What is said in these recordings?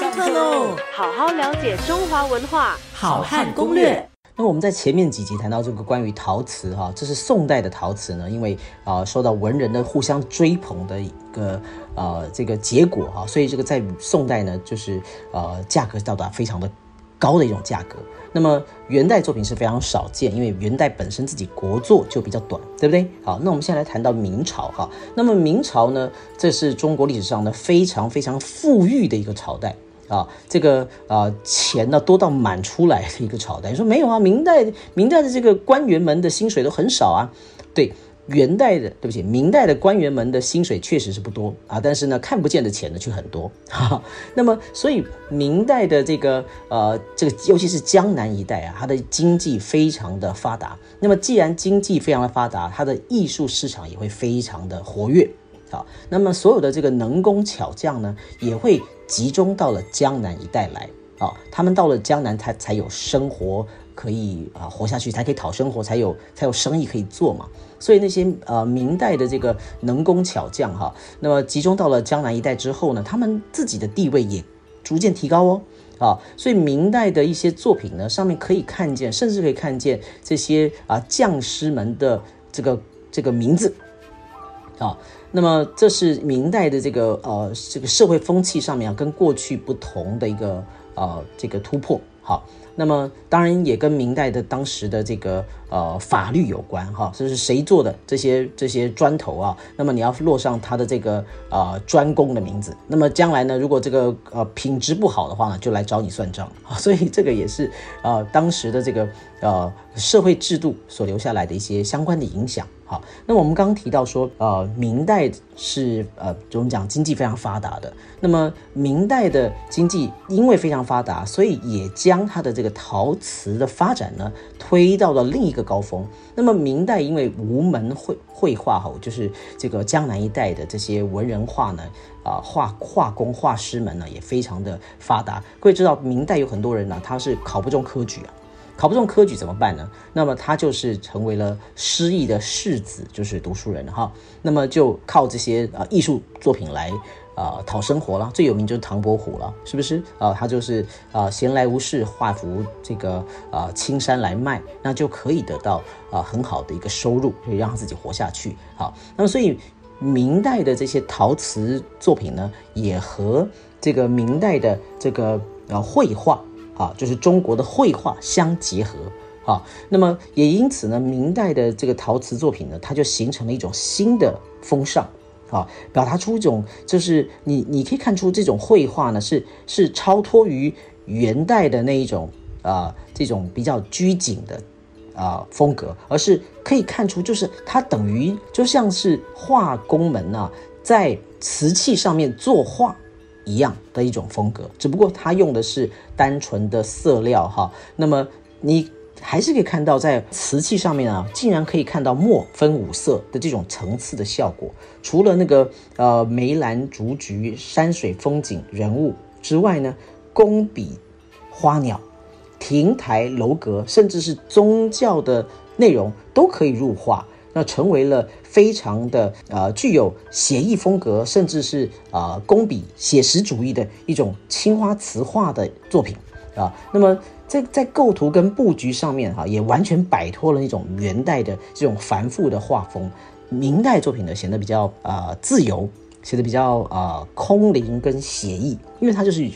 上课喽！好好了解中华文化，好汉攻略。那我们在前面几集谈到这个关于陶瓷哈，这是宋代的陶瓷呢，因为啊受到文人的互相追捧的一个呃这个结果哈，所以这个在宋代呢，就是呃价格到达非常的高的一种价格。那么元代作品是非常少见，因为元代本身自己国作就比较短，对不对？好，那我们现在来谈到明朝哈。那么明朝呢，这是中国历史上呢非常非常富裕的一个朝代啊，这个啊钱呢多到满出来的一个朝代。你说没有啊？明代明代的这个官员们的薪水都很少啊，对。元代的，对不起，明代的官员们的薪水确实是不多啊，但是呢，看不见的钱呢却很多。哈，那么，所以明代的这个呃，这个尤其是江南一带啊，它的经济非常的发达。那么，既然经济非常的发达，它的艺术市场也会非常的活跃。啊，那么所有的这个能工巧匠呢，也会集中到了江南一带来。啊，他们到了江南，才才有生活可以啊活下去，才可以讨生活，才有才有生意可以做嘛。所以那些呃明代的这个能工巧匠哈，那么集中到了江南一带之后呢，他们自己的地位也逐渐提高哦。啊，所以明代的一些作品呢，上面可以看见，甚至可以看见这些啊匠师们的这个这个名字。啊，那么这是明代的这个呃这个社会风气上面啊，跟过去不同的一个。呃，这个突破好，那么当然也跟明代的当时的这个呃法律有关哈，这是谁做的这些这些砖头啊？那么你要落上他的这个呃专工的名字，那么将来呢，如果这个呃品质不好的话呢，就来找你算账啊。所以这个也是呃当时的这个呃社会制度所留下来的一些相关的影响。好，那我们刚刚提到说，呃，明代是呃，我们讲经济非常发达的。那么明代的经济因为非常发达，所以也将它的这个陶瓷的发展呢推到了另一个高峰。那么明代因为吴门绘绘画哈，就是这个江南一带的这些文人画呢，啊，画画工画师们呢也非常的发达。各位知道，明代有很多人呢，他是考不中科举啊。考不中科举怎么办呢？那么他就是成为了失意的士子，就是读书人哈。那么就靠这些呃艺术作品来啊讨生活了。最有名就是唐伯虎了，是不是啊？他就是啊闲来无事画幅这个啊青山来卖，那就可以得到啊很好的一个收入，可以让他自己活下去。好，那么所以明代的这些陶瓷作品呢，也和这个明代的这个呃绘画。啊，就是中国的绘画相结合啊，那么也因此呢，明代的这个陶瓷作品呢，它就形成了一种新的风尚啊，表达出一种就是你你可以看出这种绘画呢是是超脱于元代的那一种啊这种比较拘谨的啊风格，而是可以看出就是它等于就像是画工们呐在瓷器上面作画。一样的一种风格，只不过它用的是单纯的色料哈。那么你还是可以看到，在瓷器上面啊，竟然可以看到墨分五色的这种层次的效果。除了那个呃梅兰竹菊、山水风景、人物之外呢，工笔、花鸟、亭台楼阁，甚至是宗教的内容都可以入画。那成为了非常的呃具有写意风格，甚至是呃工笔写实主义的一种青花瓷画的作品啊。那么在在构图跟布局上面哈，也完全摆脱了那种元代的这种繁复的画风，明代作品呢显得比较呃自由。写的比较啊空灵跟写意，因为他就是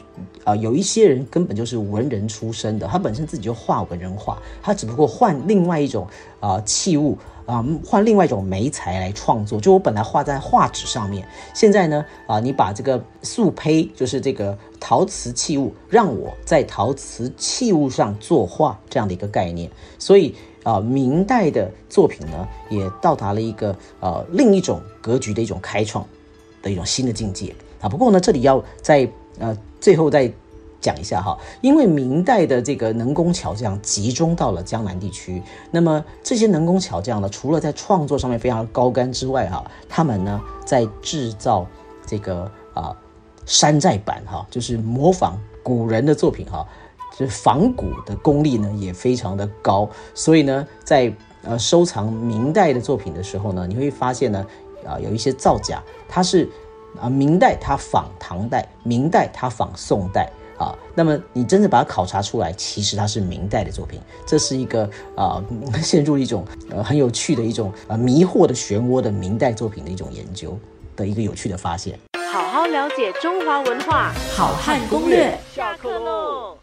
啊有一些人根本就是文人出身的，他本身自己就画文人画，他只不过换另外一种啊器物啊换另外一种媒材来创作。就我本来画在画纸上面，现在呢啊你把这个素胚就是这个陶瓷器物，让我在陶瓷器物上作画这样的一个概念，所以啊明代的作品呢也到达了一个呃另一种格局的一种开创。的一种新的境界啊！不过呢，这里要在呃最后再讲一下哈，因为明代的这个能工巧匠集中到了江南地区，那么这些能工巧匠呢，除了在创作上面非常高干之外哈，他们呢在制造这个啊山寨版哈，就是模仿古人的作品哈，就是仿古的功力呢也非常的高，所以呢，在呃收藏明代的作品的时候呢，你会发现呢。啊，有一些造假，它是啊，明代它仿唐代，明代它仿宋代啊。那么你真的把它考察出来，其实它是明代的作品。这是一个啊，陷入一种呃很有趣的一种呃迷惑的漩涡的明代作品的一种研究的一个有趣的发现。好好了解中华文化，好汉攻略。下课喽。